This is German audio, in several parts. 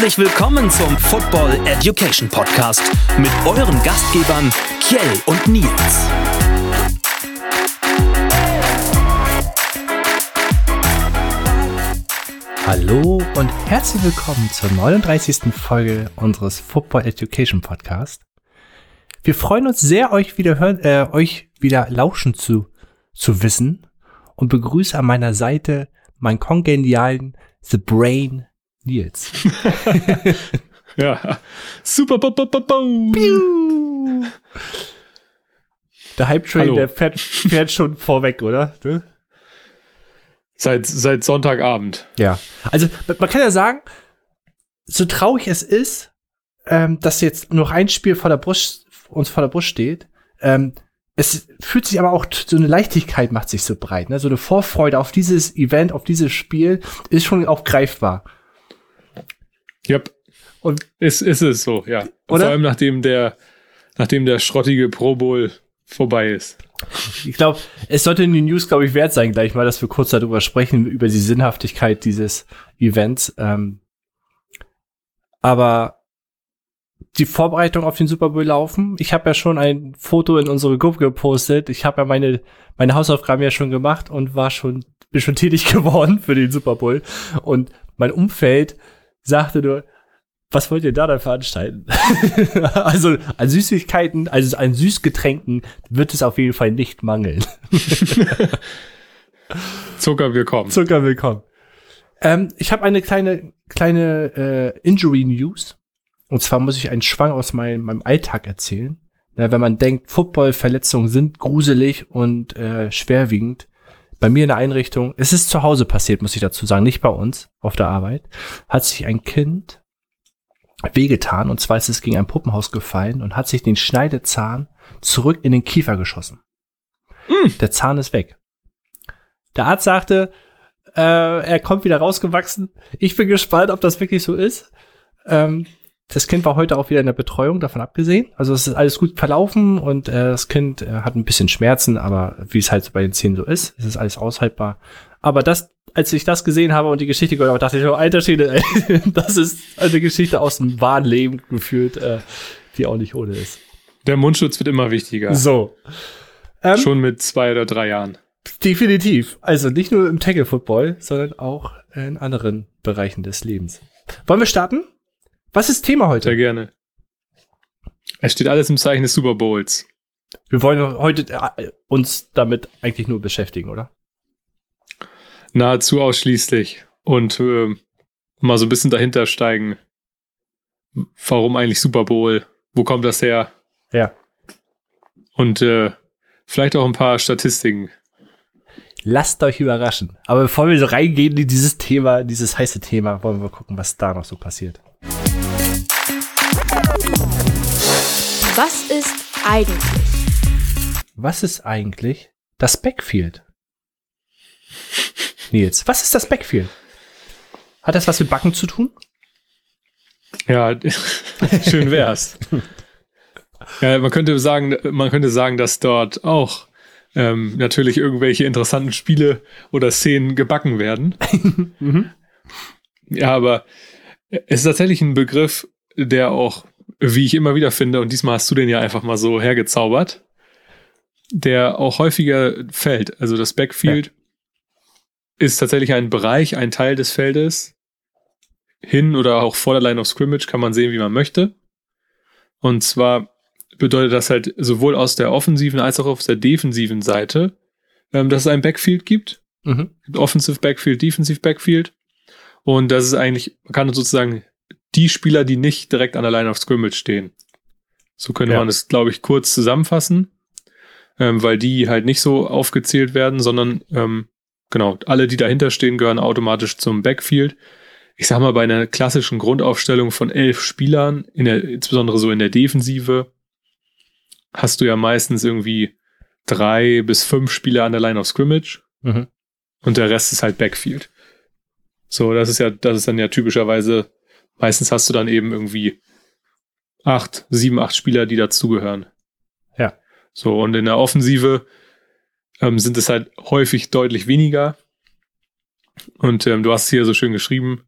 Herzlich willkommen zum Football Education Podcast mit euren Gastgebern Kjell und Nils. Hallo und herzlich willkommen zur 39. Folge unseres Football Education Podcast. Wir freuen uns sehr, euch wieder hören, äh, euch wieder lauschen zu, zu wissen und begrüße an meiner Seite meinen kongenialen The Brain Nils. ja, super. Bo, bo, bo, bo. Der Hype Train, der fährt, fährt schon vorweg, oder? Ne? Seit, seit Sonntagabend. Ja. Also, man kann ja sagen, so traurig es ist, ähm, dass jetzt noch ein Spiel vor der Brust, uns vor der Brust steht, ähm, es fühlt sich aber auch so eine Leichtigkeit macht sich so breit, ne? So eine Vorfreude auf dieses Event, auf dieses Spiel ist schon auch greifbar. Yep. Und ist, ist es so, ja. Oder? Vor allem nachdem der, nachdem der schrottige Pro Bowl vorbei ist. Ich glaube, es sollte in den News, glaube ich, wert sein, gleich mal, dass wir kurz darüber sprechen, über die Sinnhaftigkeit dieses Events. Ähm, aber die Vorbereitung auf den Super Bowl laufen. Ich habe ja schon ein Foto in unsere Gruppe gepostet. Ich habe ja meine, meine Hausaufgaben ja schon gemacht und war schon, bin schon tätig geworden für den Super Bowl. Und mein Umfeld sagte nur, was wollt ihr da dann veranstalten? also an Süßigkeiten, also an Süßgetränken wird es auf jeden Fall nicht mangeln. Zucker willkommen. Zucker willkommen. Ähm, ich habe eine kleine kleine äh, Injury News. Und zwar muss ich einen Schwang aus meinem, meinem Alltag erzählen. Ja, wenn man denkt, Football-Verletzungen sind gruselig und äh, schwerwiegend. Bei mir in der Einrichtung, es ist zu Hause passiert, muss ich dazu sagen, nicht bei uns auf der Arbeit, hat sich ein Kind wehgetan. Und zwar ist es gegen ein Puppenhaus gefallen und hat sich den Schneidezahn zurück in den Kiefer geschossen. Mm. Der Zahn ist weg. Der Arzt sagte, äh, er kommt wieder rausgewachsen. Ich bin gespannt, ob das wirklich so ist. Ähm, das Kind war heute auch wieder in der Betreuung, davon abgesehen. Also es ist alles gut verlaufen und äh, das Kind äh, hat ein bisschen Schmerzen, aber wie es halt bei den Zähnen so ist, es ist alles aushaltbar. Aber das als ich das gesehen habe und die Geschichte gehört habe, dachte ich, oh, alter Schwede, ey, das ist eine Geschichte aus dem wahren Leben gefühlt, äh, die auch nicht ohne ist. Der Mundschutz wird immer wichtiger. So. Ähm, Schon mit zwei oder drei Jahren. Definitiv. Also nicht nur im Tackle-Football, sondern auch in anderen Bereichen des Lebens. Wollen wir starten? Was ist Thema heute? Sehr gerne. Es steht alles im Zeichen des Super Bowls. Wir wollen heute äh, uns damit eigentlich nur beschäftigen, oder? nahezu ausschließlich und äh, mal so ein bisschen dahinter steigen. Warum eigentlich Super Bowl? Wo kommt das her? Ja. Und äh, vielleicht auch ein paar Statistiken. Lasst euch überraschen. Aber bevor wir so reingehen in dieses Thema, dieses heiße Thema, wollen wir gucken, was da noch so passiert. Ist eigentlich? Was ist eigentlich das Backfield? Nils, was ist das Backfield? Hat das was mit Backen zu tun? Ja, schön wär's. ja, man könnte sagen, man könnte sagen, dass dort auch ähm, natürlich irgendwelche interessanten Spiele oder Szenen gebacken werden. mhm. Ja, aber es ist tatsächlich ein Begriff, der auch, wie ich immer wieder finde, und diesmal hast du den ja einfach mal so hergezaubert, der auch häufiger fällt. Also das Backfield ja ist tatsächlich ein Bereich, ein Teil des Feldes. Hin oder auch vor der Line of Scrimmage kann man sehen, wie man möchte. Und zwar bedeutet das halt sowohl aus der offensiven als auch auf der defensiven Seite, ähm, dass es ein Backfield gibt. Mhm. Offensive Backfield, Defensive Backfield. Und das ist eigentlich, man kann sozusagen die Spieler, die nicht direkt an der Line of Scrimmage stehen. So könnte ja. man es, glaube ich, kurz zusammenfassen, ähm, weil die halt nicht so aufgezählt werden, sondern ähm, Genau, alle, die dahinter stehen, gehören automatisch zum Backfield. Ich sag mal, bei einer klassischen Grundaufstellung von elf Spielern, in der, insbesondere so in der Defensive, hast du ja meistens irgendwie drei bis fünf Spieler an der Line of Scrimmage mhm. und der Rest ist halt Backfield. So, das ist ja, das ist dann ja typischerweise, meistens hast du dann eben irgendwie acht, sieben, acht Spieler, die dazugehören. Ja. So, und in der Offensive ähm, sind es halt häufig deutlich weniger. Und ähm, du hast hier so schön geschrieben,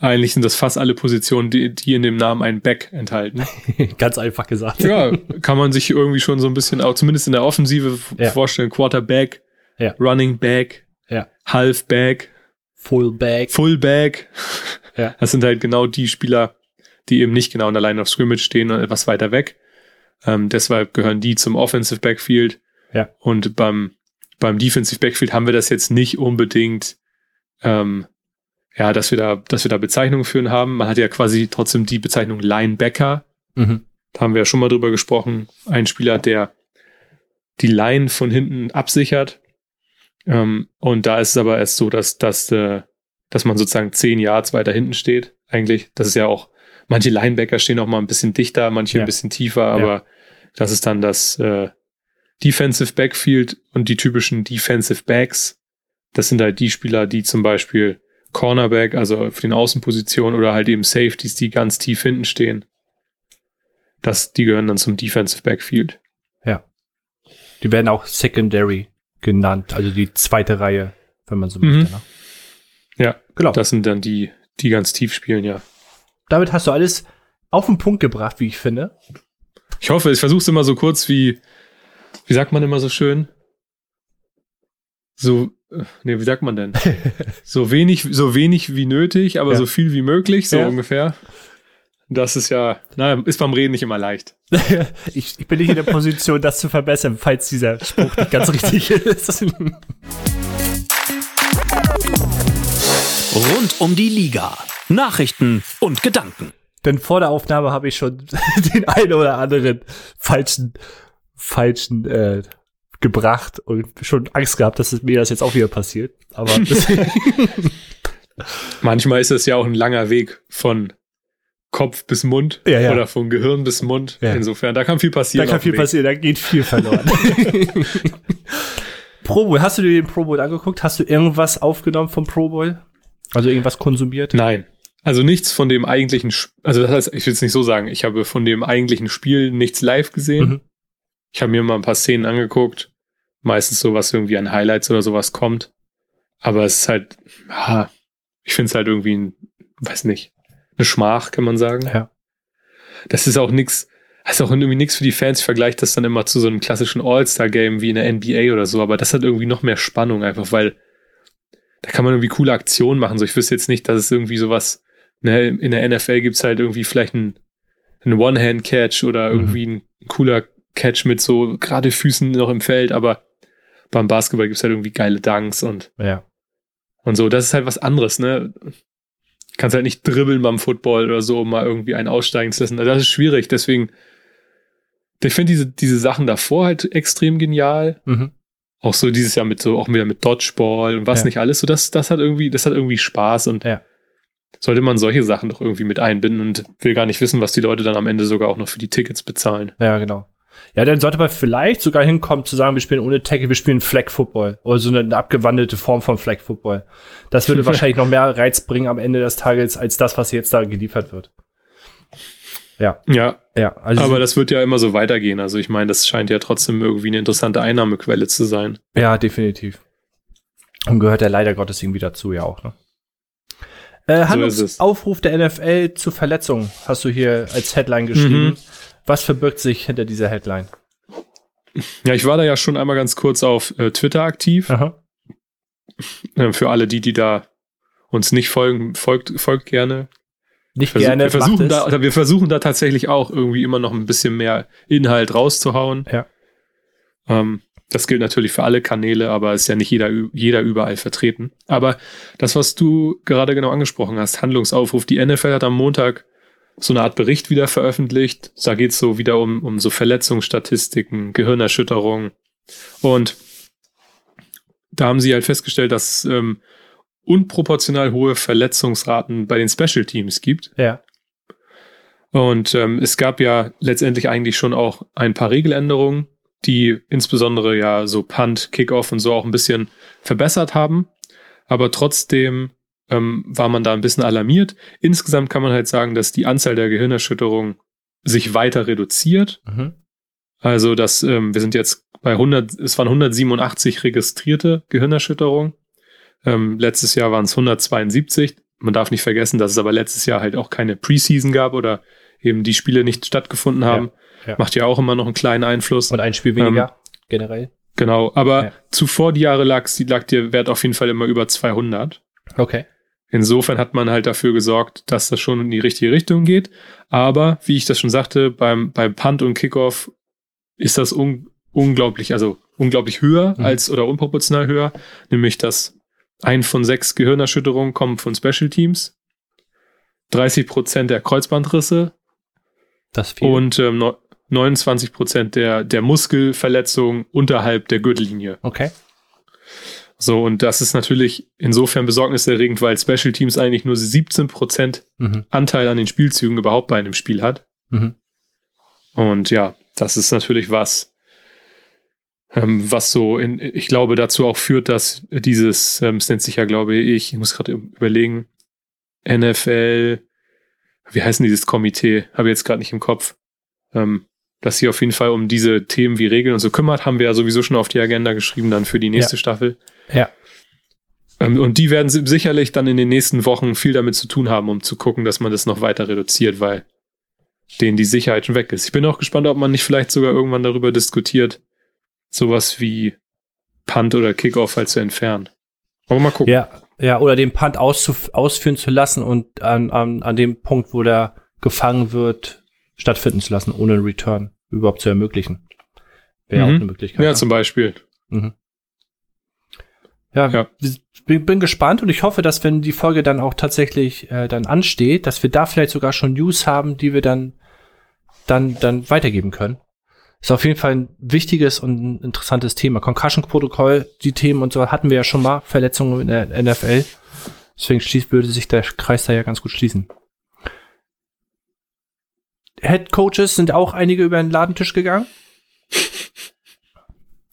eigentlich sind das fast alle Positionen, die, die in dem Namen ein Back enthalten. Ganz einfach gesagt. Ja, kann man sich irgendwie schon so ein bisschen, auch zumindest in der Offensive Ja. vorstellen. Quarterback, Ja. Running Back, Ja. Halfback, Fullback. Fullback. Ja. Das sind halt genau die Spieler, die eben nicht genau in der Line of Scrimmage stehen und etwas weiter weg. Ähm, deshalb gehören die zum Offensive Backfield. Ja. Und beim, beim Defensive Backfield haben wir das jetzt nicht unbedingt, ähm, ja, dass wir da, dass wir da Bezeichnungen für haben. Man hat ja quasi trotzdem die Bezeichnung Linebacker. Mhm. Da haben wir ja schon mal drüber gesprochen. Ein Spieler, der die Line von hinten absichert. Ähm, und da ist es aber erst so, dass, dass, äh, dass man sozusagen zehn Yards weiter hinten steht. Eigentlich, das ist ja auch, manche Linebacker stehen auch mal ein bisschen dichter, manche Ja. ein bisschen tiefer, aber das ist dann das äh, Defensive Backfield und die typischen Defensive Backs. Das sind halt die Spieler, die zum Beispiel Cornerback, also auf den Außenpositionen oder halt eben Safeties, die ganz tief hinten stehen. Das, die gehören dann zum Defensive Backfield. Die werden auch Secondary genannt, also die zweite Reihe, wenn man so Mhm. möchte. Ne? Ja, Genau. das sind dann die, die ganz tief spielen, ja. Damit hast du alles auf den Punkt gebracht, wie ich finde. Ich hoffe, ich versuche es immer so kurz wie, wie sagt man immer so schön? So, äh, nee, wie sagt man denn? so wenig, so wenig wie nötig, aber Ja. so viel wie möglich, so Ja. ungefähr. Das ist ja, naja, ist beim Reden nicht immer leicht. ich, ich bin nicht in der Position, das zu verbessern, falls dieser Spruch nicht ganz richtig ist. Rund um die Liga. Nachrichten und Gedanken. Denn vor der Aufnahme habe ich schon den einen oder anderen falschen, falschen äh, gebracht und schon Angst gehabt, dass es mir das jetzt auch wieder passiert. Aber Manchmal ist es ja auch ein langer Weg von Kopf bis Mund Ja, ja. oder von Gehirn bis Mund. Ja. Insofern, da kann viel da passieren. kann auf viel Weg. passieren, da geht viel verloren. Pro Bowl, hast du dir den Pro Bowl angeguckt? Hast du irgendwas aufgenommen vom Pro Bowl? Also irgendwas konsumiert? Nein. Also nichts von dem eigentlichen, Sp- also das heißt, ich will es nicht so sagen, ich habe von dem eigentlichen Spiel nichts live gesehen. Mhm. Ich habe mir mal ein paar Szenen angeguckt. Meistens so, was irgendwie an Highlights oder sowas kommt. Aber es ist halt, ja, ich finde es halt irgendwie, ein, weiß nicht, eine Schmach, kann man sagen. Ja. Das ist auch nix, das ist auch irgendwie nichts für die Fans. Ich vergleiche das dann immer zu so einem klassischen All-Star-Game wie in der NBA oder so, aber das hat irgendwie noch mehr Spannung, einfach weil da kann man irgendwie coole Aktionen machen. So, ich wüsste jetzt nicht, dass es irgendwie sowas, ne, in der NFL gibt's halt irgendwie vielleicht ein, ein One-Hand-Catch oder Mhm. irgendwie ein cooler Catch mit so gerade Füßen noch im Feld, aber beim Basketball gibt's halt irgendwie geile Dunks und, Ja. und so. Das ist halt was anderes, ne? Kannst halt nicht dribbeln beim Football oder so, um mal irgendwie einen aussteigen zu lassen. Also das ist schwierig, deswegen, ich finde diese, diese Sachen davor halt extrem genial. Mhm. Auch so dieses Jahr mit so, auch wieder mit Dodgeball und was Ja. nicht alles. So, das, das hat irgendwie, das hat irgendwie Spaß und Ja. sollte man solche Sachen doch irgendwie mit einbinden und will gar nicht wissen, was die Leute dann am Ende sogar auch noch für die Tickets bezahlen. Ja, genau. Ja, dann sollte man vielleicht sogar hinkommen zu sagen, wir spielen ohne Tackle, wir spielen Flag Football oder so eine, eine abgewandelte Form von Flag Football. Das würde wahrscheinlich noch mehr Reiz bringen am Ende des Tages als das, was jetzt da geliefert wird. Ja, Ja, ja. Also aber das wird ja immer so weitergehen. Also ich meine, das scheint ja trotzdem irgendwie eine interessante Einnahmequelle zu sein. ja, definitiv. Und gehört ja leider Gottes irgendwie dazu, ja auch. Ne? Äh, So. Handlungsaufruf der NFL zu Verletzungen hast du hier als Headline geschrieben. Mhm. Was verbirgt sich hinter dieser Headline? Ja, ich war da ja schon einmal ganz kurz auf äh, Twitter aktiv. Aha. Äh, für alle die, die da uns nicht folgen, folgt, folgt gerne. Nicht Versuch, gerne. wir, versuchen da, also wir versuchen da tatsächlich auch irgendwie immer noch ein bisschen mehr Inhalt rauszuhauen. Ja. Ähm, das gilt natürlich für alle Kanäle, aber ist ja nicht jeder, jeder überall vertreten. Aber das, was du gerade genau angesprochen hast, Handlungsaufruf, die NFL hat am Montag so eine Art Bericht wieder veröffentlicht. Da geht es so wieder um, um so Verletzungsstatistiken, Gehirnerschütterung. Und da haben sie halt festgestellt, dass ähm, unproportional hohe Verletzungsraten bei den Special Teams gibt. Ja. Und ähm, es gab ja letztendlich eigentlich schon auch ein paar Regeländerungen, die insbesondere ja so Punt, Kickoff und so auch ein bisschen verbessert haben. Aber trotzdem ähm, war man da ein bisschen alarmiert. Insgesamt kann man halt sagen, dass die Anzahl der Gehirnerschütterungen sich weiter reduziert. Mhm. Also, dass ähm, wir sind jetzt bei 100, es waren 187 registrierte Gehirnerschütterungen. Ähm, letztes Jahr waren es 172. man darf nicht vergessen, dass es aber letztes Jahr halt auch keine Preseason gab oder eben die Spiele nicht stattgefunden haben. Ja, ja. Macht ja auch immer noch einen kleinen Einfluss. Und ein Spiel weniger, generell. Genau, aber Ja. zuvor die Jahre lag, lag der Wert auf jeden Fall immer über 200. Okay. Insofern hat man halt dafür gesorgt, dass das schon in die richtige Richtung geht. Aber wie ich das schon sagte, beim, beim Punt und Kickoff ist das un, unglaublich, also unglaublich höher Mhm. als oder unproportional höher, nämlich dass ein von sechs Gehirnerschütterungen kommen von Special Teams, 30 Prozent der Kreuzbandrisse Das viel. und ähm, neu- 29 Prozent der, der Muskelverletzungen unterhalb der Gürtellinie. okay. So, und das ist natürlich insofern besorgniserregend, weil Special Teams eigentlich nur 17 Prozent Mhm. Anteil an den Spielzügen überhaupt bei einem Spiel hat. Mhm. Und ja, das ist natürlich was, ähm, was so in, ich glaube, dazu auch führt, dass dieses, ähm, es nennt sich ja, glaube ich, ich muss gerade überlegen, NFL, wie heißen dieses Komitee? Habe ich jetzt gerade nicht im Kopf. Ähm, dass sie auf jeden Fall um diese Themen wie Regeln und so kümmert, haben wir ja sowieso schon auf die Agenda geschrieben dann für die nächste Staffel. Ja. Ähm, und die werden si- sicherlich dann in den nächsten Wochen viel damit zu tun haben, um zu gucken, dass man das noch weiter reduziert, weil denen die Sicherheit schon weg ist. Ich bin auch gespannt, ob man nicht vielleicht sogar irgendwann darüber diskutiert, sowas wie Punt oder Kickoff halt zu entfernen. Aber mal gucken. Ja, ja, oder den Punt ausführen zu lassen und an, an, an dem Punkt, wo der gefangen wird, stattfinden zu lassen, ohne einen Return überhaupt zu ermöglichen. Wäre Mhm. auch eine Möglichkeit. Ja, ne? zum Beispiel. Mhm. Ja, Ja. bin, bin gespannt und ich hoffe, dass wenn die Folge dann auch tatsächlich äh, dann ansteht, dass wir da vielleicht sogar schon News haben, die wir dann dann dann weitergeben können. Ist auf jeden Fall ein wichtiges und ein interessantes Thema. Concussion-Protokoll, die Themen und so hatten wir ja schon mal, Verletzungen in der NFL. Deswegen schließt, würde sich der Kreis da ja ganz gut schließen. Head Coaches sind auch einige über den Ladentisch gegangen.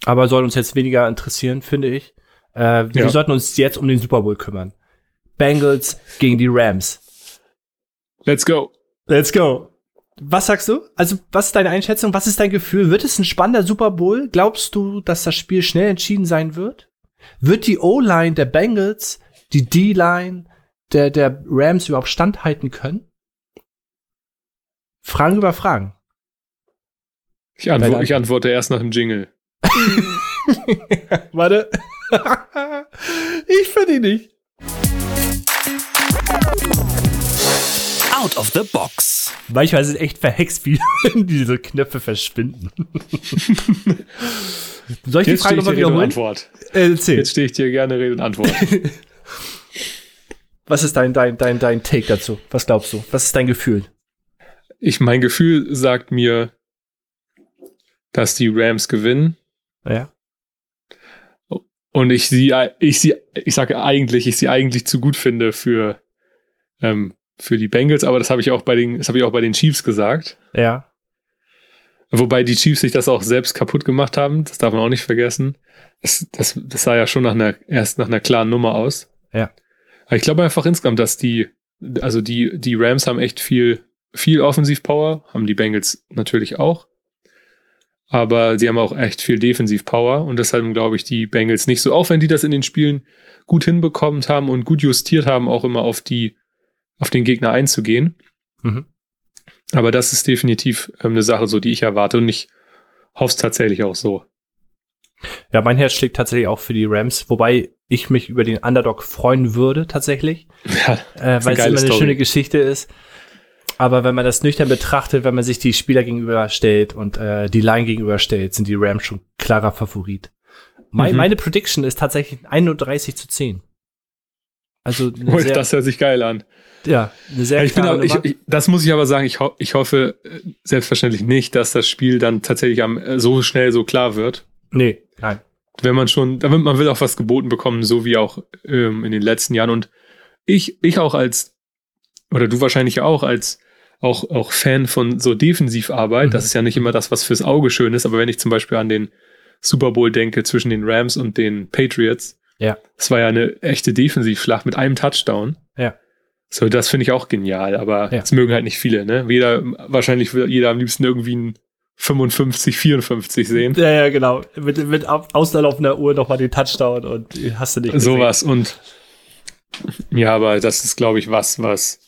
Aber soll uns jetzt weniger interessieren, finde ich. Äh, Wir Ja. sollten uns jetzt um den Super Bowl kümmern. Bengals gegen die Rams. Let's go. Let's go. Was sagst du? Also, was ist deine Einschätzung? Was ist dein Gefühl? Wird es ein spannender Super Bowl? Glaubst du, dass das Spiel schnell entschieden sein wird? Wird die O-Line der Bengals, die D-Line der, der Rams überhaupt standhalten können? Fragen über Fragen. Ich, antwo ich antworte erst nach dem Jingle. Warte. ich finde ihn nicht. Out of the Box. Manchmal ist es echt verhext, wie diese Knöpfe verschwinden. Soll ich die Jetzt Frage stehe ich nochmal dir Rede und wiederholen? Antwort. Äh. Jetzt stehe ich dir gerne Rede und Antwort. Was ist dein, dein, dein, dein Take dazu? Was glaubst du? Was ist dein Gefühl? ich, mein Gefühl sagt mir, dass die Rams gewinnen. Ja. Und ich sie, ich sie, ich sage eigentlich, ich sie eigentlich zu gut finde für, ähm, für die Bengals, aber das habe ich auch bei den, das habe ich auch bei den Chiefs gesagt. Ja. Wobei die Chiefs sich das auch selbst kaputt gemacht haben, das darf man auch nicht vergessen. Das, das, das sah ja schon nach einer, erst nach einer klaren Nummer aus. Ja. Aber ich glaube einfach insgesamt, dass die, also die, die Rams haben echt viel, viel Offensivpower, haben die Bengals natürlich auch. Aber sie haben auch echt viel Defensivpower und deshalb glaube ich die Bengals nicht so, auch wenn die das in den Spielen gut hinbekommen haben und gut justiert haben, auch immer auf die, auf den Gegner einzugehen. Mhm. Aber das ist definitiv ähm, eine Sache, so die ich erwarte und ich hoffe es tatsächlich auch so. Ja, mein Herz schlägt tatsächlich auch für die Rams, wobei ich mich über den Underdog freuen würde, tatsächlich. Ja, Äh, weil es immer eine Story. schöne Geschichte ist. Aber wenn man das nüchtern betrachtet, wenn man sich die Spieler gegenüberstellt und äh, die Line gegenüberstellt, sind die Rams schon klarer Favorit. Mhm. Meine Prediction ist tatsächlich 31 zu 10. Also sehr, das hört sich geil an. ja, eine sehr Ich bin auch, ich, ich, das muss ich aber sagen, ich, ho ich hoffe äh, selbstverständlich nicht, dass das Spiel dann tatsächlich am, äh, so schnell so klar wird. Nee, nein. Wenn man schon, damit man will auch was geboten bekommen, so wie auch ähm, in den letzten Jahren. Und ich, ich auch als, oder du wahrscheinlich auch als auch, auch Fan von so Defensivarbeit, Mhm. das ist ja nicht immer das, was fürs Auge schön ist, aber wenn ich zum Beispiel an den Super Bowl denke zwischen den Rams und den Patriots, Ja. das war ja eine echte Defensivschlacht mit einem Touchdown. Ja. So, das finde ich auch genial, aber Ja. das mögen halt nicht viele, ne? Jeder, wahrscheinlich will jeder am liebsten irgendwie ein 55, 54 sehen. Ja, ja, genau. Mit, mit Auslaufender Uhr nochmal den Touchdown und hast du nicht gesehen. Sowas. Und Ja, aber das ist, glaube ich, was, was,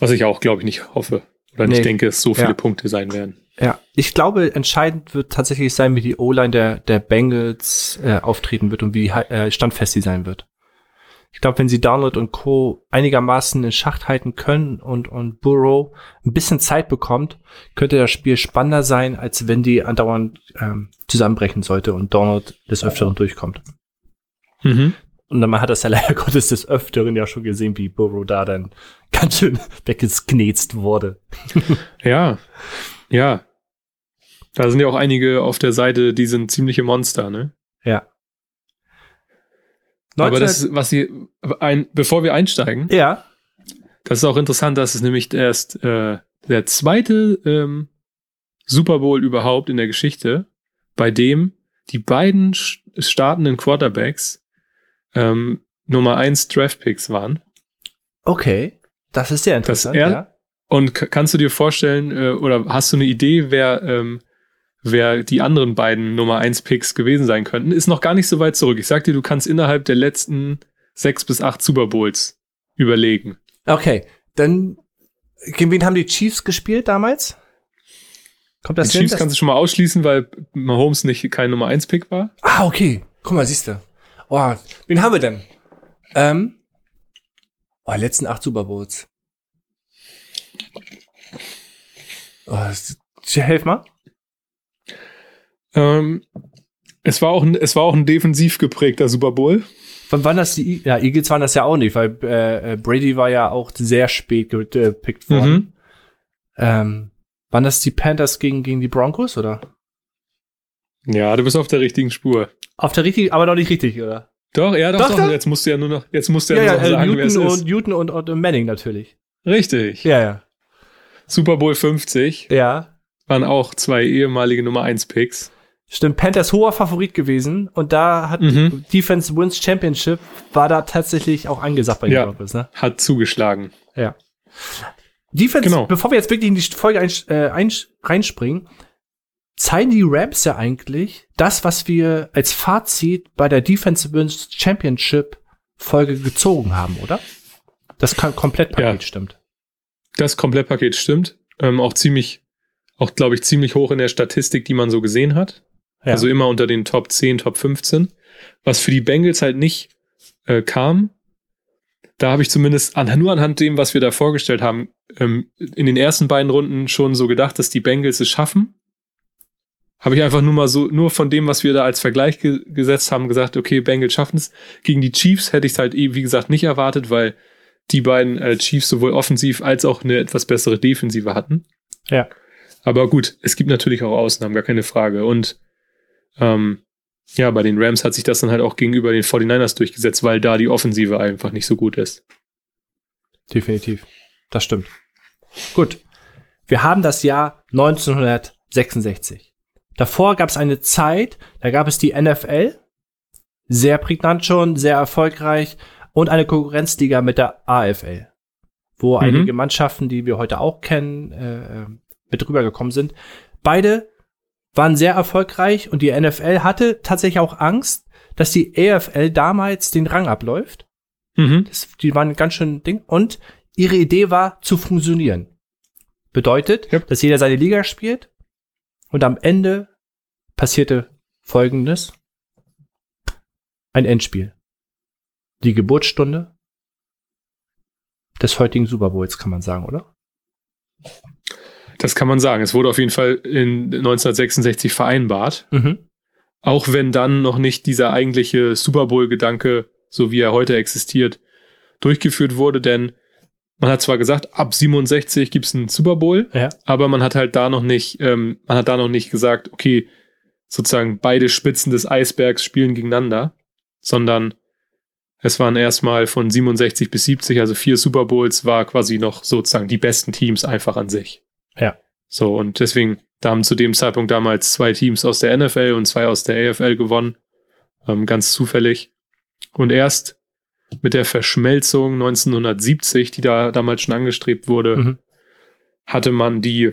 was ich auch, glaube ich, nicht hoffe. Oder nicht Nee. denke, es so viele Ja. Punkte sein werden. Ja, ich glaube, entscheidend wird tatsächlich sein, wie die O-Line der, der Bengals äh, auftreten wird und wie äh, standfest sie sein wird. Ich glaube, wenn sie Download und Co. einigermaßen in Schacht halten können und, und Burrow ein bisschen Zeit bekommt, könnte das Spiel spannender sein, als wenn die andauernd ähm, zusammenbrechen sollte und Download des Öfteren durchkommt. Mhm. Und dann man hat das ja leider Gottes des Öfteren ja schon gesehen, wie Burrow da dann ganz schön weggeknetzt wurde. Ja, ja. Da sind ja auch einige auf der Seite, die sind ziemliche Monster, ne? Ja. Aber 19 das, was sie, ein, bevor wir einsteigen, ja, das ist auch interessant, dass es nämlich erst äh, der zweite ähm, Super Bowl überhaupt in der Geschichte, bei dem die beiden startenden Quarterbacks ähm, Nummer 1 Draftpicks waren. Okay, das ist sehr interessant. er- ja. Und kannst du dir vorstellen, äh, oder hast du eine Idee, wer, ähm, wer die anderen beiden Nummer 1 Picks gewesen sein könnten? Ist noch gar nicht so weit zurück. Ich sag dir, du kannst innerhalb der letzten sechs bis acht Super Bowls überlegen. Okay, dann gegen wen haben die Chiefs gespielt damals? Kommt Die das hin? Chiefs kannst du schon mal ausschließen, weil Mahomes nicht kein Nummer 1 Pick war. ah, okay. Guck mal, siehst du. Oh, wen haben wir denn? Ähm, oh, letzten acht Super Bowls. Oh, das- helf mal. Ähm, es war auch ein, es war auch ein defensiv geprägter Super Bowl. Wann waren das die? Ja, Eagles waren das ja auch nicht, weil äh, äh, Brady war ja auch sehr spät gepickt worden. Mhm. Ähm, waren das die Panthers gegen, gegen die Broncos, oder? Ja, du bist auf der richtigen Spur. Auf der richtigen, aber noch nicht richtig, oder? Doch, ja, doch, Doch, doch. doch. Jetzt musst du ja nur noch, jetzt musst du ja, Ja, nur ja, noch äh, sagen, wer es Newton ist. und, Newton und, und Manning natürlich. Richtig. Ja, ja. Super Bowl 50 Ja. waren auch zwei ehemalige Nummer 1 Picks. Stimmt, Panthers hoher Favorit gewesen und da hat Mhm. Defense Wins Championship war da tatsächlich auch angesagt bei den Ja. Broncos, ne? Hat zugeschlagen. Ja. Defense, Genau. bevor wir jetzt wirklich in die Folge ein, äh, ein, reinspringen, zeigen die Rams ja eigentlich das, was wir als Fazit bei der Defense Wins Championship Folge gezogen haben, oder? Das Kom- Komplettpaket Ja. stimmt. Das Komplettpaket stimmt. Ähm, auch ziemlich, auch glaube ich, ziemlich hoch in der Statistik, die man so gesehen hat. Ja. Also immer unter den Top 10, Top 15. Was für die Bengals halt nicht äh, kam, da habe ich zumindest an, nur anhand dem, was wir da vorgestellt haben, ähm, in den ersten beiden Runden schon so gedacht, dass die Bengals es schaffen. Habe ich einfach nur mal so, nur von dem, was wir da als Vergleich ge gesetzt haben, gesagt, okay, Bengals schaffen es. Gegen die Chiefs hätte ich es halt, eh, wie gesagt, nicht erwartet, weil die beiden äh, Chiefs sowohl offensiv als auch eine etwas bessere Defensive hatten. Ja. Aber gut, es gibt natürlich auch Ausnahmen, gar keine Frage. Und ähm, ja, bei den Rams hat sich das dann halt auch gegenüber den 49ers durchgesetzt, weil da die Offensive einfach nicht so gut ist. Definitiv. Das stimmt. Gut. Wir haben das Jahr 1966. Davor gab es eine Zeit, da gab es die NFL, sehr prägnant schon, sehr erfolgreich, und eine Konkurrenzliga mit der AFL, wo Mhm. einige Mannschaften, die wir heute auch kennen, äh, äh, mit rübergekommen sind. Beide waren sehr erfolgreich und die NFL hatte tatsächlich auch Angst, dass die AFL damals den Rang abläuft. Mhm. Das, die waren ganz schön Ding. Und ihre Idee war zu fusionieren. Bedeutet, Yep. dass jeder seine Liga spielt und am Ende passierte Folgendes. Ein Endspiel. Die Geburtsstunde des heutigen Super Bowls, kann man sagen, oder? Das kann man sagen. Es wurde auf jeden Fall in 1966 vereinbart. Mhm. Auch wenn dann noch nicht dieser eigentliche Super Bowl-Gedanke, so wie er heute existiert, durchgeführt wurde, denn man hat zwar gesagt, ab 67 gibt es einen Super Bowl, Ja. aber man hat halt da noch nicht, ähm, man hat da noch nicht gesagt, okay, sozusagen beide Spitzen des Eisbergs spielen gegeneinander, sondern es waren erstmal von 67 bis 70, also vier Super Bowls, war quasi noch sozusagen die besten Teams einfach an sich. Ja. So, und deswegen, da haben zu dem Zeitpunkt damals zwei Teams aus der NFL und zwei aus der AFL gewonnen. Ähm, ganz zufällig. Und erst mit der Verschmelzung 1970, die da damals schon angestrebt wurde, Mhm. hatte man die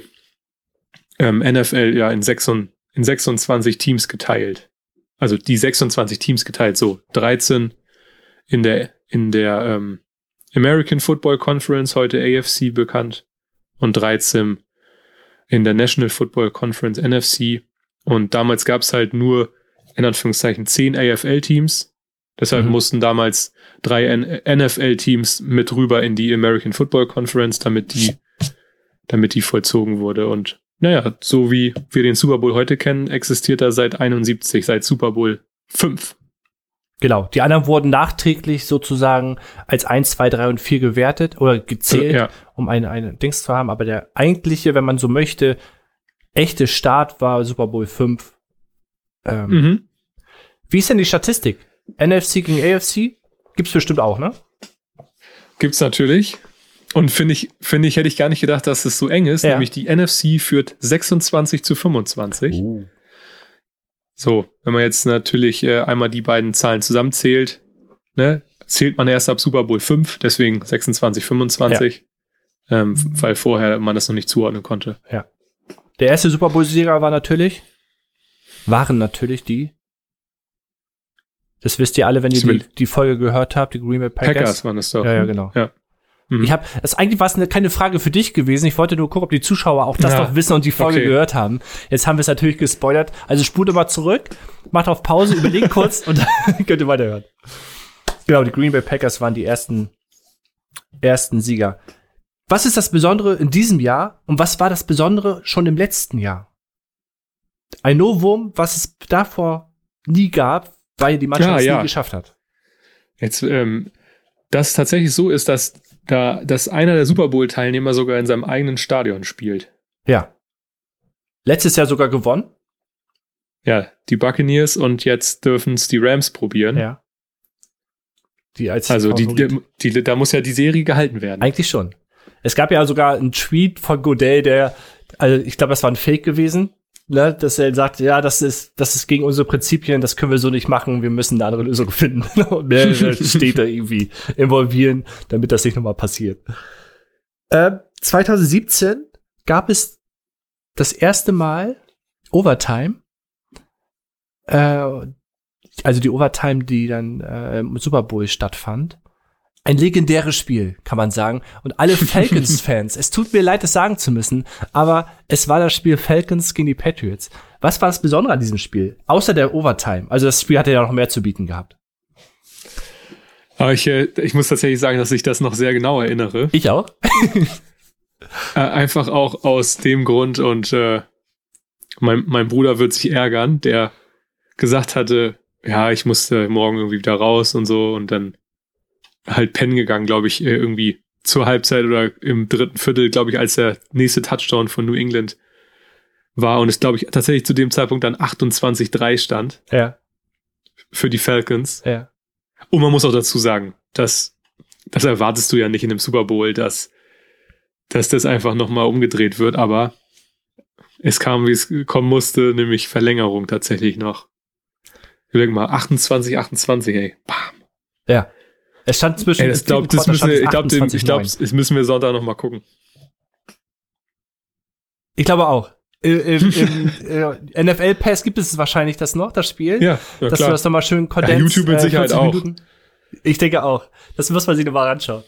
ähm, NFL ja in, 26 in 26 Teams geteilt. Also die 26 Teams geteilt, so 13 in der in der ähm, American Football Conference, heute AFC bekannt, und 13 in der National Football Conference, NFC. Und damals gab es halt nur, in Anführungszeichen, 10 AFL-Teams. Deshalb Mhm. mussten damals drei NFL-Teams mit rüber in die American Football Conference, damit die, damit die vollzogen wurde. Und naja, so wie wir den Super Bowl heute kennen, existiert er seit 71, seit Super Bowl 5. Genau. Die anderen wurden nachträglich sozusagen als 1, 2, 3 und 4 gewertet oder gezählt, Ja. um eine, eine Dings zu haben. Aber der eigentliche, wenn man so möchte, echte Start war Super Bowl 5. Ähm, Mhm. Wie ist denn die Statistik? NFC gegen AFC? Gibt's bestimmt auch, ne? Gibt's natürlich. Und finde ich, finde ich, hätte ich gar nicht gedacht, dass es so eng ist. Ja. Nämlich die NFC führt 26 zu 25. So, wenn man jetzt natürlich äh, einmal die beiden Zahlen zusammenzählt, ne, zählt man erst ab Super Bowl 5, deswegen 26, 25. Ähm, weil vorher man das noch nicht zuordnen konnte. Der erste Super Bowl-Sieger war natürlich, waren natürlich die, das wisst ihr alle, wenn ihr die, die Folge gehört habt, die Green Bay Packers. Packers, waren es doch. Ja, ja, genau. Ja. Mhm. Ich habe, das eigentlich war es eine, keine Frage für dich gewesen. Ich wollte nur gucken, ob die Zuschauer auch das Ja. noch wissen und die Folge Okay. gehört haben. Jetzt haben wir es natürlich gespoilert. Also spule mal zurück, macht auf Pause, überlegt kurz und dann könnt ihr weiterhören. Genau, die Green Bay Packers waren die ersten, ersten Sieger. Was ist das Besondere in diesem Jahr und was war das Besondere schon im letzten Jahr? Ein Novum, was es davor nie gab, weil die Mannschaft Ja, es ja. nie geschafft hat. Jetzt, ähm, dass tatsächlich so ist, dass da, dass einer der Super Bowl-Teilnehmer sogar in seinem eigenen Stadion spielt. Ja. Letztes Jahr sogar gewonnen. Ja, die Buccaneers und jetzt dürfen es die Rams probieren. Ja. Die als Also die, die, die, da muss ja die Serie gehalten werden. Eigentlich schon. Es gab ja sogar einen Tweet von Godell, der, also ich glaube, das war ein Fake gewesen, ne, dass er sagt, ja, das ist, das ist gegen unsere Prinzipien, das können wir so nicht machen, wir müssen eine andere Lösung finden. Und mehrere Städte irgendwie involvieren, damit das nicht nochmal passiert. Äh, 2017 gab es das erste Mal Overtime. Äh, also die Overtime, die dann äh, im Super Bowl stattfand. Ein legendäres Spiel, kann man sagen. Und alle Falcons-Fans, es tut mir leid, das sagen zu müssen, aber es war das Spiel Falcons gegen die Patriots. Was war das Besondere an diesem Spiel? Außer der Overtime. Also das Spiel hatte ja noch mehr zu bieten gehabt. Aber ich, äh, ich muss tatsächlich sagen, dass ich das noch sehr genau erinnere. Ich auch. Äh, einfach auch aus dem Grund und äh, mein, mein Bruder wird sich ärgern, der gesagt hatte, ja, ich musste morgen irgendwie wieder raus und so und dann halt pennen gegangen, glaube ich, äh, irgendwie zur Halbzeit oder im dritten Viertel, glaube ich, als der nächste Touchdown von New England war und es, glaube ich, tatsächlich zu dem Zeitpunkt dann 28-3 stand Ja, für die Falcons. ja. Und man muss auch dazu sagen, dass das erwartest du ja nicht in einem Super Bowl, dass, dass das einfach nochmal umgedreht wird, aber es kam, wie es kommen musste, nämlich Verlängerung tatsächlich noch. Überleg mal, 28, 28, ey. Bam. Ja. Es stand zwischen. Ey, das im glaub, vierten das müssen wir, ich glaube, es ich glaube, 28-9. das müssen wir Sonntag nochmal gucken. Ich glaube auch. Im, im, im äh, NFL Pass gibt es wahrscheinlich das noch, das Spiel. Ja, ja dass klar. du das nochmal schön kondensiert. YouTube mit Sicherheit auch. Ich denke auch. Das muss man sich nochmal anschauen.